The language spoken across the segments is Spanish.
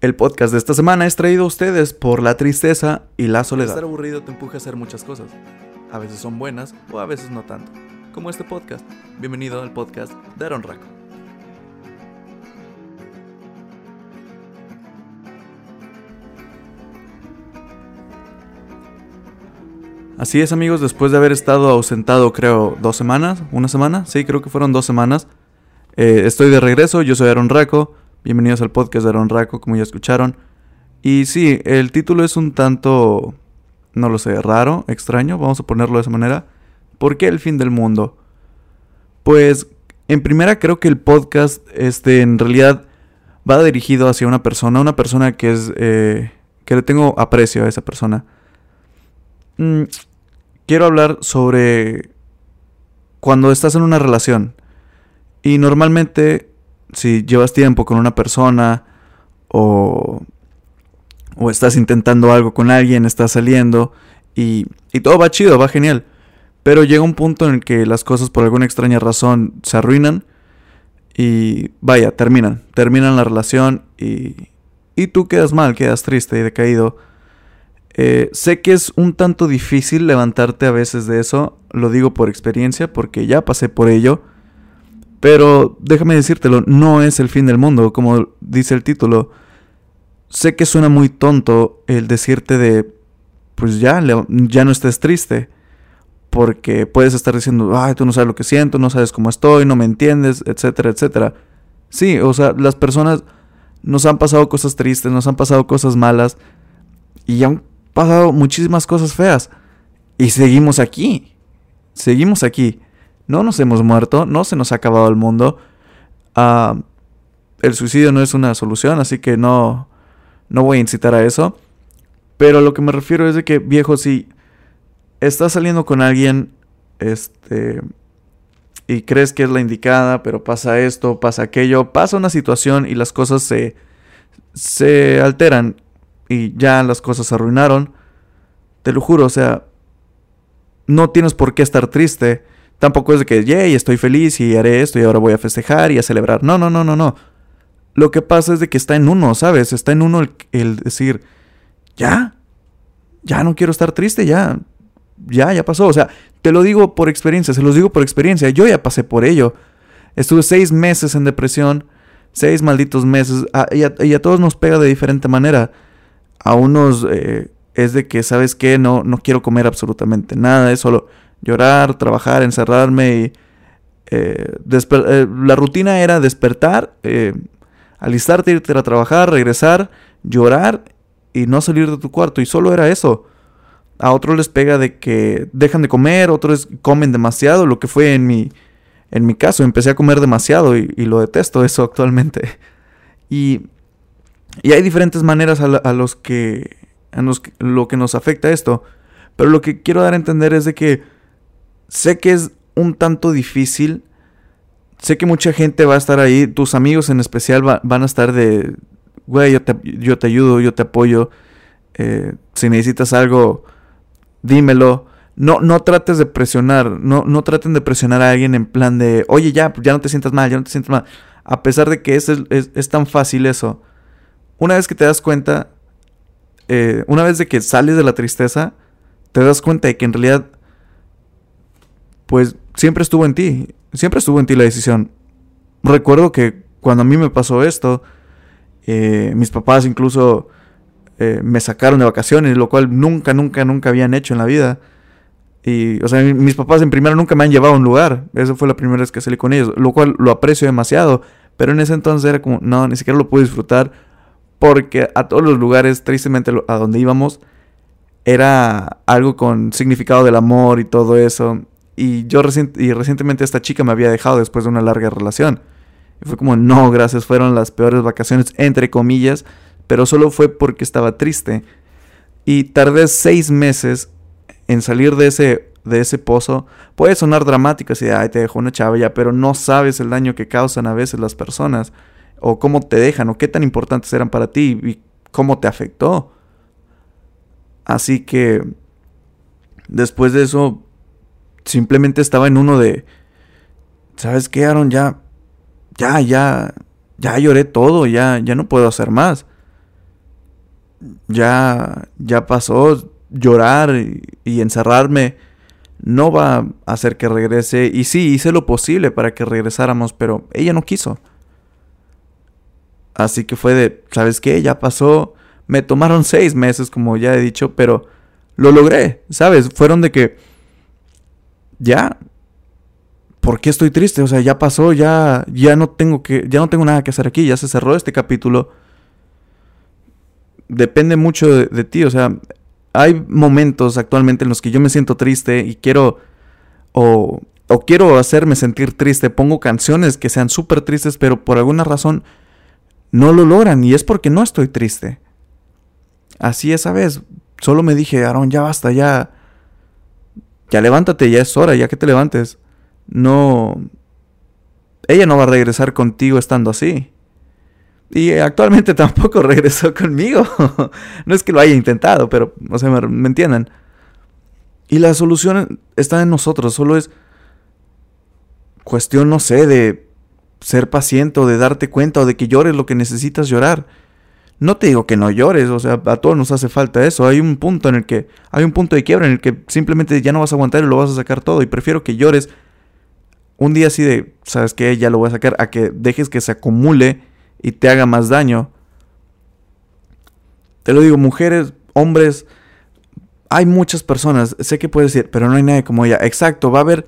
El podcast de esta semana es traído a ustedes por la tristeza y la soledad. Estar aburrido te empuja a hacer muchas cosas. A veces son buenas o a veces no tanto. Como este podcast. Bienvenido al podcast de Aaron Raco. Así es amigos, después de haber estado ausentado creo dos semanas, una semana, sí creo que fueron dos semanas, eh, estoy de regreso, yo soy Aaron Raco, bienvenidos al podcast de Aaron Raco como ya escucharon. Y sí, el título es un tanto, no lo sé, raro, extraño, vamos a ponerlo de esa manera. ¿Por qué el fin del mundo? Pues en primera creo que el podcast este, en realidad va dirigido hacia una persona, una persona que es... Eh, que le tengo aprecio a esa persona. Mm, quiero hablar sobre cuando estás en una relación. Y normalmente, si llevas tiempo con una persona o, o estás intentando algo con alguien, estás saliendo y, y todo va chido, va genial. Pero llega un punto en el que las cosas por alguna extraña razón se arruinan y vaya, terminan. Terminan la relación y, y tú quedas mal, quedas triste y decaído eh, sé que es un tanto difícil levantarte a veces de eso, lo digo por experiencia, porque ya pasé por ello. Pero déjame decírtelo, no es el fin del mundo, como dice el título. Sé que suena muy tonto el decirte de, pues ya, ya no estés triste. Porque puedes estar diciendo, ay, tú no sabes lo que siento, no sabes cómo estoy, no me entiendes, etcétera, etcétera. Sí, o sea, las personas nos han pasado cosas tristes, nos han pasado cosas malas. Y aún pasado muchísimas cosas feas. Y seguimos aquí. Seguimos aquí. No nos hemos muerto, no se nos ha acabado el mundo. Ah, el suicidio no es una solución, así que no, no voy a incitar a eso. Pero lo que me refiero es de que, viejo, si estás saliendo con alguien, este, y crees que es la indicada, pero pasa esto, pasa aquello, pasa una situación y las cosas se, se alteran y ya las cosas se arruinaron, te lo juro, o sea, no tienes por qué estar triste. Tampoco es de que, yay, estoy feliz y haré esto y ahora voy a festejar y a celebrar. No, no, no, no, no. Lo que pasa es de que está en uno, ¿sabes? Está en uno el, decir, ya, ya no quiero estar triste, ya, ya, ya pasó. O sea, te lo digo por experiencia, se los digo por experiencia. Yo ya pasé por ello. Estuve seis meses en depresión, seis malditos meses, y, a, todos nos pega de diferente manera a unos eh, es de que, ¿sabes qué? No, no quiero comer absolutamente nada, es solo llorar, trabajar, encerrarme y... Eh, eh, la rutina era despertar, alistarte, irte a trabajar, regresar, llorar y no salir de tu cuarto. Y solo era eso. A otros les pega de que dejan de comer, otros comen demasiado, lo que fue en mi, en mi caso. Empecé a comer demasiado y, lo detesto eso actualmente. Y y hay diferentes maneras a, los que, a lo que nos afecta esto. Pero lo que quiero dar a entender es de que sé que es un tanto difícil. Sé que mucha gente va a estar ahí. Tus amigos en especial van a estar de, güey, yo te, yo te ayudo, yo te apoyo. Eh, si necesitas algo, dímelo. No, no trates de presionar, no, no traten de presionar a alguien en plan de, oye, ya, ya no te sientas mal, ya no te sientas mal. A pesar de que es, es, es tan fácil eso una vez que te das cuenta, eh, una vez de que sales de la tristeza, te das cuenta de que en realidad, pues siempre estuvo en ti, siempre estuvo en ti la decisión. Recuerdo que cuando a mí me pasó esto, eh, mis papás incluso eh, me sacaron de vacaciones, lo cual nunca, nunca, nunca habían hecho en la vida. Y, o sea, mis papás en primero nunca me han llevado a un lugar. Esa fue la primera vez que salí con ellos, lo cual lo aprecio demasiado. Pero en ese entonces era como, no, ni siquiera lo pude disfrutar porque a todos los lugares, tristemente a donde íbamos, era algo con significado del amor y todo eso. Y yo y recientemente esta chica me había dejado después de una larga relación. Y fue como, no, gracias, fueron las peores vacaciones, entre comillas, pero solo fue porque estaba triste. Y tardé seis meses en salir de ese, de ese pozo. Puede sonar dramático, así de, ay, te dejó una chava ya, pero no sabes el daño que causan a veces las personas o cómo te dejan, o qué tan importantes eran para ti y cómo te afectó. Así que después de eso, simplemente estaba en uno de, ¿sabes qué, Aaron? Ya, ya, ya, ya lloré todo, ya, ya no puedo hacer más. ya, ya pasó, llorar y, encerrarme no va a hacer que regrese. Y sí, hice lo posible para que regresáramos, pero ella no quiso. Así que fue de, ¿sabes qué? Ya pasó. Me tomaron seis meses, como ya he dicho, pero lo logré, ¿sabes? Fueron de que, ya, ¿por qué estoy triste? O sea, ya pasó, ya, ya no tengo que, ya no tengo nada que hacer aquí, ya se cerró este capítulo. Depende mucho de ti, o sea, hay momentos actualmente en los que yo me siento triste y quiero o, o quiero hacerme sentir triste. Pongo canciones que sean súper tristes, pero por alguna razón no lo logran y es porque no estoy triste. Así esa vez, solo me dije, Aaron, ya basta, ya, ya levántate, ya es hora, ya que te levantes. No, ella no va a regresar contigo estando así. Y actualmente tampoco regresó conmigo. no es que lo haya intentado, pero, o sea, me, entienden. Y la solución está en nosotros, solo es cuestión, no sé, de ser paciente o de darte cuenta o de que llores lo que necesitas llorar. No te digo que no llores, o sea, a todos nos hace falta eso. Hay un punto en el que, hay un punto de quiebra en el que simplemente ya no vas a aguantar y lo vas a sacar todo. Y prefiero que llores un día así de, ¿sabes qué? Ya lo voy a sacar, a que dejes que se acumule y te haga más daño. Te lo digo, mujeres, hombres, hay muchas personas, sé que puedes decir, pero no hay nadie como ella. Exacto, va a haber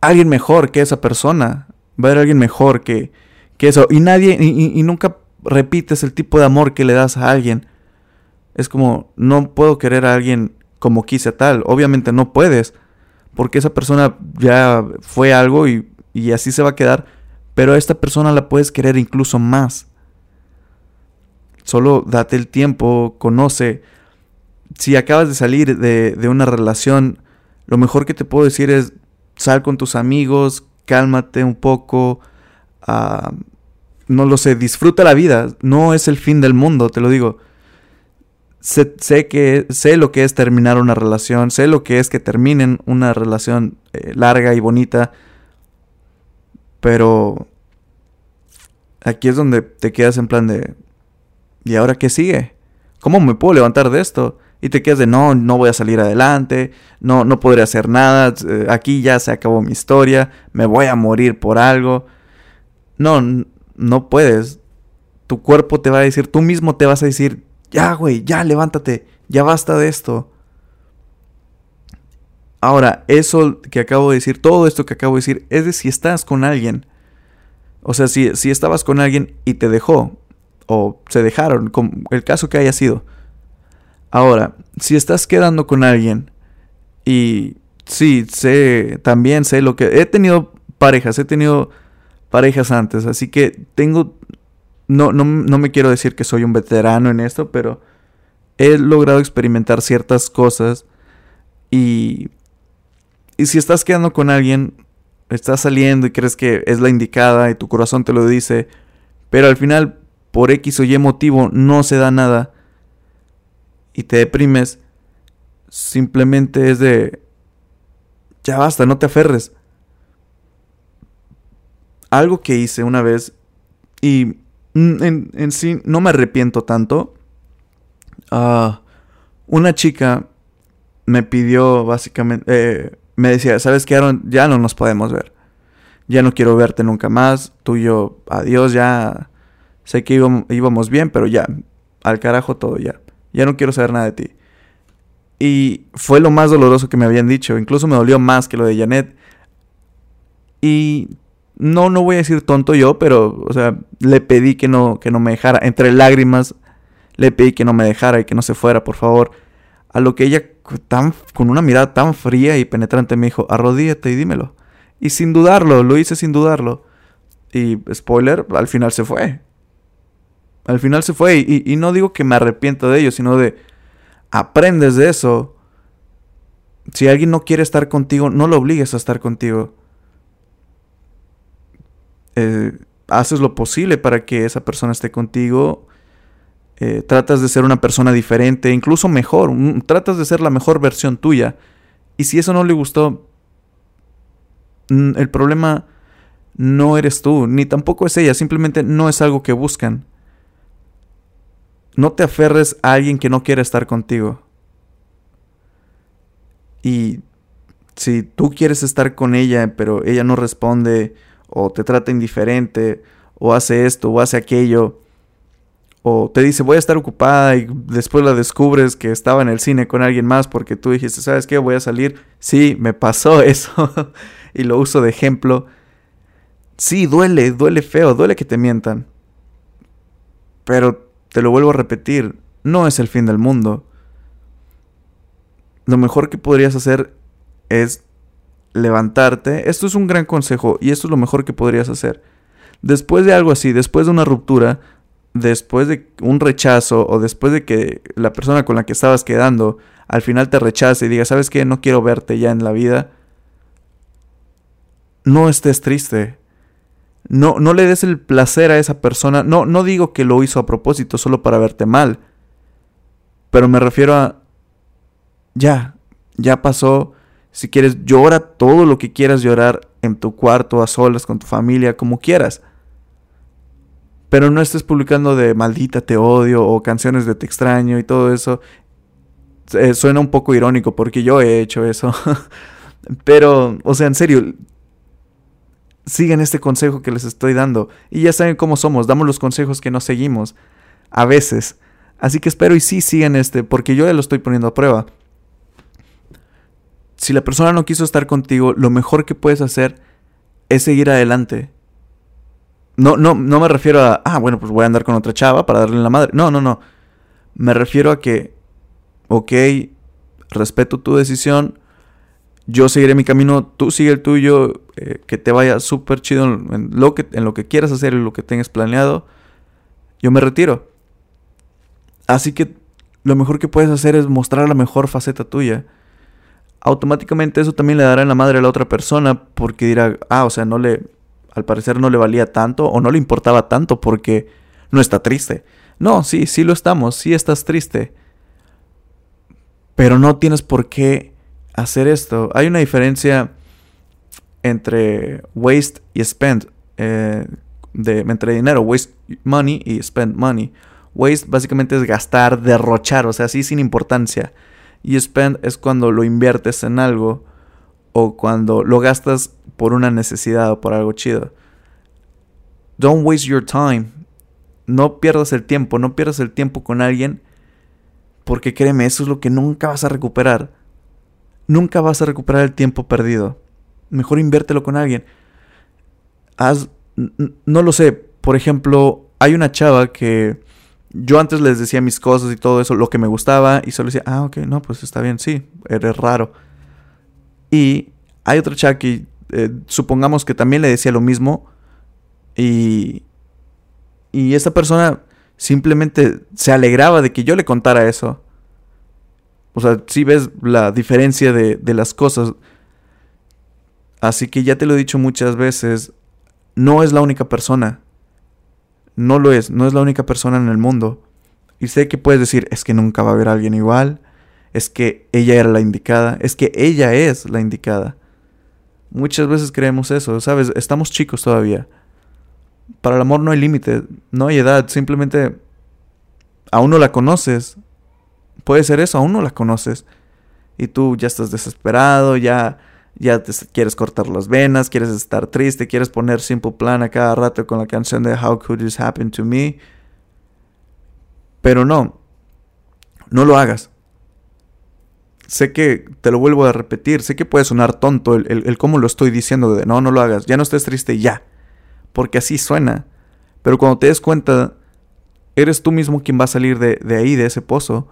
alguien mejor que esa persona, va a haber alguien mejor que, que eso. Y nadie, y, y nunca repites el tipo de amor que le das a alguien. Es como, no puedo querer a alguien como quise tal. Obviamente no puedes, porque esa persona ya fue algo y, y así se va a quedar pero a esta persona la puedes querer incluso más. Solo date el tiempo, conoce. Si acabas de salir de, una relación, lo mejor que te puedo decir es sal con tus amigos, cálmate un poco, ah, no lo sé, disfruta la vida, no es el fin del mundo, te lo digo. Sé, que, sé lo que es terminar una relación, sé lo que es que terminen una relación eh, larga y bonita, pero aquí es donde te quedas en plan de, ¿y ahora qué sigue? ¿Cómo me puedo levantar de esto? Y te quedas de, no, no voy a salir adelante, no, no podré hacer nada, eh, aquí ya se acabó mi historia, me voy a morir por algo. No, no puedes. Tu cuerpo te va a decir, tú mismo te vas a decir, ya, güey, ya, levántate, ya basta de esto. Ahora, eso que acabo de decir, todo esto que acabo de decir, es de si estás con alguien. O sea, si, si estabas con alguien y te dejó, o se dejaron, el caso que haya sido. Ahora, si estás quedando con alguien y sí, sé, también sé lo que... He tenido parejas, he tenido parejas antes, así que tengo... No, no, no me quiero decir que soy un veterano en esto, pero he logrado experimentar ciertas cosas y y si estás quedando con alguien, estás saliendo y crees que es la indicada y tu corazón te lo dice, pero al final, por X o Y motivo, no se da nada y te deprimes, simplemente es de... Ya basta, no te aferres. Algo que hice una vez y en, sí no me arrepiento tanto. Ah, una chica me pidió básicamente... Eh, me decía, ¿sabes qué, Aaron? Ya no nos podemos ver. Ya no quiero verte nunca más. Tú y yo, adiós, ya. Sé que íbamos, bien, pero ya. Al carajo todo, ya. Ya no quiero saber nada de ti. Y fue lo más doloroso que me habían dicho. Incluso me dolió más que lo de Janet. Y no, no voy a decir tonto yo, pero, o sea, le pedí que no, que no me dejara. Entre lágrimas, le pedí que no me dejara y que no se fuera, por favor. A lo que ella tan, con una mirada tan fría y penetrante me dijo, arrodíllate y dímelo. Y sin dudarlo, lo hice sin dudarlo. Y spoiler, al final se fue. Al final se fue. Y, y no digo que me arrepiento de ello, sino de aprendes de eso. Si alguien no quiere estar contigo, no lo obligues a estar contigo. Eh, haces lo posible para que esa persona esté contigo eh, tratas de ser una persona diferente, incluso mejor, tratas de ser la mejor versión tuya. Y si eso no le gustó, el problema no eres tú, ni tampoco es ella, simplemente no es algo que buscan. no te aferres a alguien que no quiere estar contigo. Y si tú quieres estar con ella, pero ella no responde, o te trata indiferente, o hace esto, o hace aquello, o te dice voy a estar ocupada y después la descubres que estaba en el cine con alguien más porque tú dijiste, ¿sabes qué? Voy a salir. Sí, me pasó eso y lo uso de ejemplo. Sí, duele, duele feo, duele que te mientan. Pero te lo vuelvo a repetir, no es el fin del mundo. Lo mejor que podrías hacer es levantarte. Esto es un gran consejo y esto es lo mejor que podrías hacer. Después de algo así, después de una ruptura, después de un rechazo o después de que la persona con la que estabas quedando al final te rechace y diga, ¿sabes qué? No quiero verte ya en la vida. No estés triste. No, no le des el placer a esa persona. No, no digo que lo hizo a propósito solo para verte mal. Pero me refiero a... Ya, ya pasó. Si quieres, llora todo lo que quieras llorar en tu cuarto, a solas, con tu familia, como quieras. Pero no estés publicando de maldita te odio o canciones de te extraño y todo eso. Eh, suena un poco irónico porque yo he hecho eso. Pero, o sea, en serio, sigan este consejo que les estoy dando. Y ya saben cómo somos, damos los consejos que no seguimos. A veces. Así que espero y sí sigan este, porque yo ya lo estoy poniendo a prueba. Si la persona no quiso estar contigo, lo mejor que puedes hacer es seguir adelante. No, no, no me refiero a, ah, bueno, pues voy a andar con otra chava para darle la madre. No, no, no. Me refiero a que, ok, respeto tu decisión, yo seguiré mi camino, tú sigue el tuyo, eh, que te vaya súper chido en, lo que, en lo que quieras hacer y lo que tengas planeado. Yo me retiro. Así que lo mejor que puedes hacer es mostrar la mejor faceta tuya. Automáticamente eso también le dará en la madre a la otra persona porque dirá, ah, o sea, no le, al parecer no le valía tanto o no le importaba tanto porque no está triste. No, sí, sí lo estamos, sí estás triste. Pero no tienes por qué hacer esto. Hay una diferencia entre waste y spend. Eh, de, entre dinero, waste money y spend money. Waste básicamente es gastar, derrochar, o sea, así sin importancia. Y spend es cuando lo inviertes en algo o cuando lo gastas por una necesidad o por algo chido. Don't waste your time. No pierdas el tiempo, no pierdas el tiempo con alguien porque créeme, eso es lo que nunca vas a recuperar. Nunca vas a recuperar el tiempo perdido. Mejor inviértelo con alguien. Haz, no lo sé, por ejemplo, hay una chava que yo antes les decía mis cosas y todo eso, lo que me gustaba, y solo decía, ah, ok, no, pues está bien, sí, eres raro. Y hay otra chava que eh, supongamos que también le decía lo mismo y, y esta persona simplemente se alegraba de que yo le contara eso. O sea, si ves la diferencia de, de las cosas. Así que ya te lo he dicho muchas veces, no es la única persona. No lo es, no es la única persona en el mundo. Y sé que puedes decir, es que nunca va a haber alguien igual, es que ella era la indicada, es que ella es la indicada. Muchas veces creemos eso, ¿sabes? Estamos chicos todavía. Para el amor no hay límite, no hay edad, simplemente aún no la conoces. Puede ser eso, aún no la conoces. Y tú ya estás desesperado, ya, ya te quieres cortar las venas, quieres estar triste, quieres poner Simple Plan a cada rato con la canción de How Could This Happen to Me. Pero no, no lo hagas sé que, te lo vuelvo a repetir, sé que puede sonar tonto el, cómo lo estoy diciendo de no, no lo hagas, ya no estés triste, ya. Porque así suena. Pero cuando te des cuenta, eres tú mismo quien va a salir de, de ahí, de ese pozo.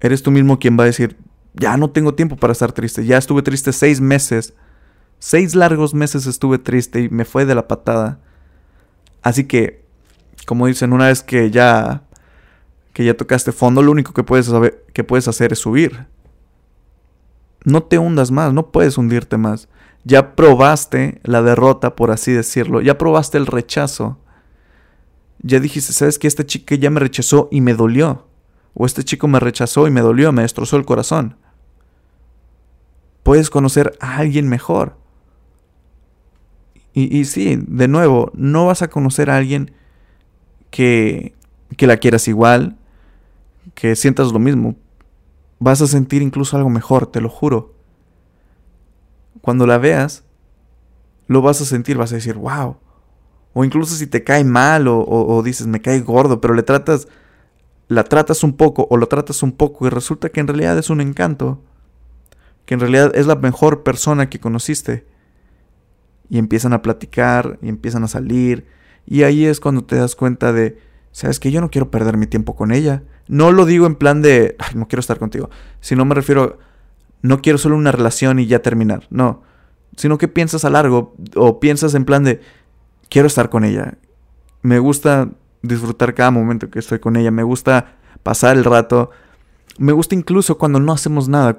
Eres tú mismo quien va a decir, ya no tengo tiempo para estar triste, ya estuve triste seis meses. Seis largos meses estuve triste y me fue de la patada. Así que, como dicen, una vez que ya que ya tocaste fondo, lo único que puedes, saber, que puedes hacer es subir. No te hundas más, no puedes hundirte más. Ya probaste la derrota, por así decirlo. Ya probaste el rechazo. Ya dijiste, ¿sabes que Esta chica ya me rechazó y me dolió. O este chico me rechazó y me dolió, me destrozó el corazón. Puedes conocer a alguien mejor. Y, y sí, de nuevo, no vas a conocer a alguien que que la quieras igual, que sientas lo mismo. Vas a sentir incluso algo mejor, te lo juro. Cuando la veas, lo vas a sentir, vas a decir, wow. O incluso si te cae mal o, o dices, me cae gordo, pero le tratas, la tratas un poco o lo tratas un poco y resulta que en realidad es un encanto. Que en realidad es la mejor persona que conociste. Y empiezan a platicar y empiezan a salir. Y ahí es cuando te das cuenta de, sabes que yo no quiero perder mi tiempo con ella. No lo digo en plan de, no quiero estar contigo, sino me refiero, no quiero solo una relación y ya terminar, no, sino que piensas a largo o piensas en plan de, quiero estar con ella. Me gusta disfrutar cada momento que estoy con ella, me gusta pasar el rato, me gusta incluso cuando no hacemos nada.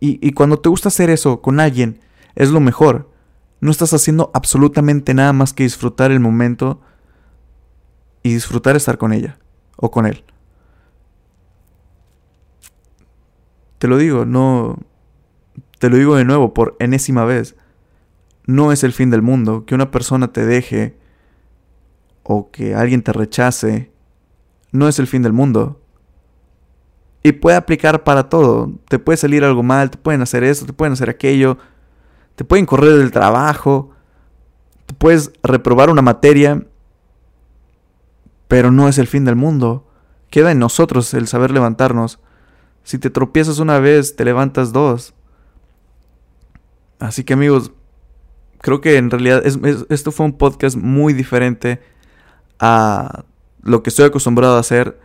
Y, cuando te gusta hacer eso con alguien, es lo mejor. No estás haciendo absolutamente nada más que disfrutar el momento y disfrutar estar con ella o con él. Te lo digo, no... Te lo digo de nuevo por enésima vez. No es el fin del mundo que una persona te deje o que alguien te rechace. No es el fin del mundo. Y puede aplicar para todo. Te puede salir algo mal, te pueden hacer esto, te pueden hacer aquello. Te pueden correr del trabajo. Te puedes reprobar una materia pero no es el fin del mundo. Queda en nosotros el saber levantarnos. Si te tropiezas una vez, te levantas dos. Así que amigos, creo que en realidad esto fue un podcast muy diferente a lo que estoy acostumbrado a hacer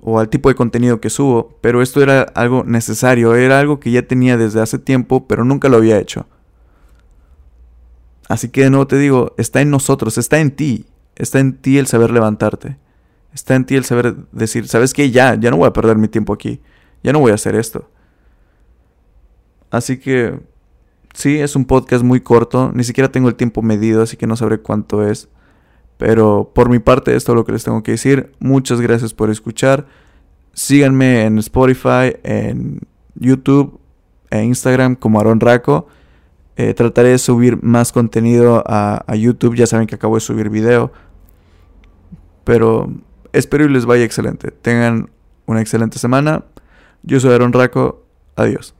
o al tipo de contenido que subo, pero esto era algo necesario, era algo que ya tenía desde hace tiempo, pero nunca lo había hecho. Así que de nuevo te digo, está en nosotros, está en ti. Está en ti el saber levantarte. Está en ti el saber decir, ¿sabes qué? Ya, ya no voy a perder mi tiempo aquí. Ya no voy a hacer esto. Así que, sí, es un podcast muy corto. Ni siquiera tengo el tiempo medido, así que no sabré cuánto es. Pero por mi parte, esto es lo que les tengo que decir. Muchas gracias por escuchar. Síganme en Spotify, en YouTube, e Instagram como Aaron Raco. Eh, trataré de subir más contenido a, a YouTube. Ya saben que acabo de subir video. Pero espero y les vaya excelente. Tengan una excelente semana. Yo soy Aaron Raco. Adiós.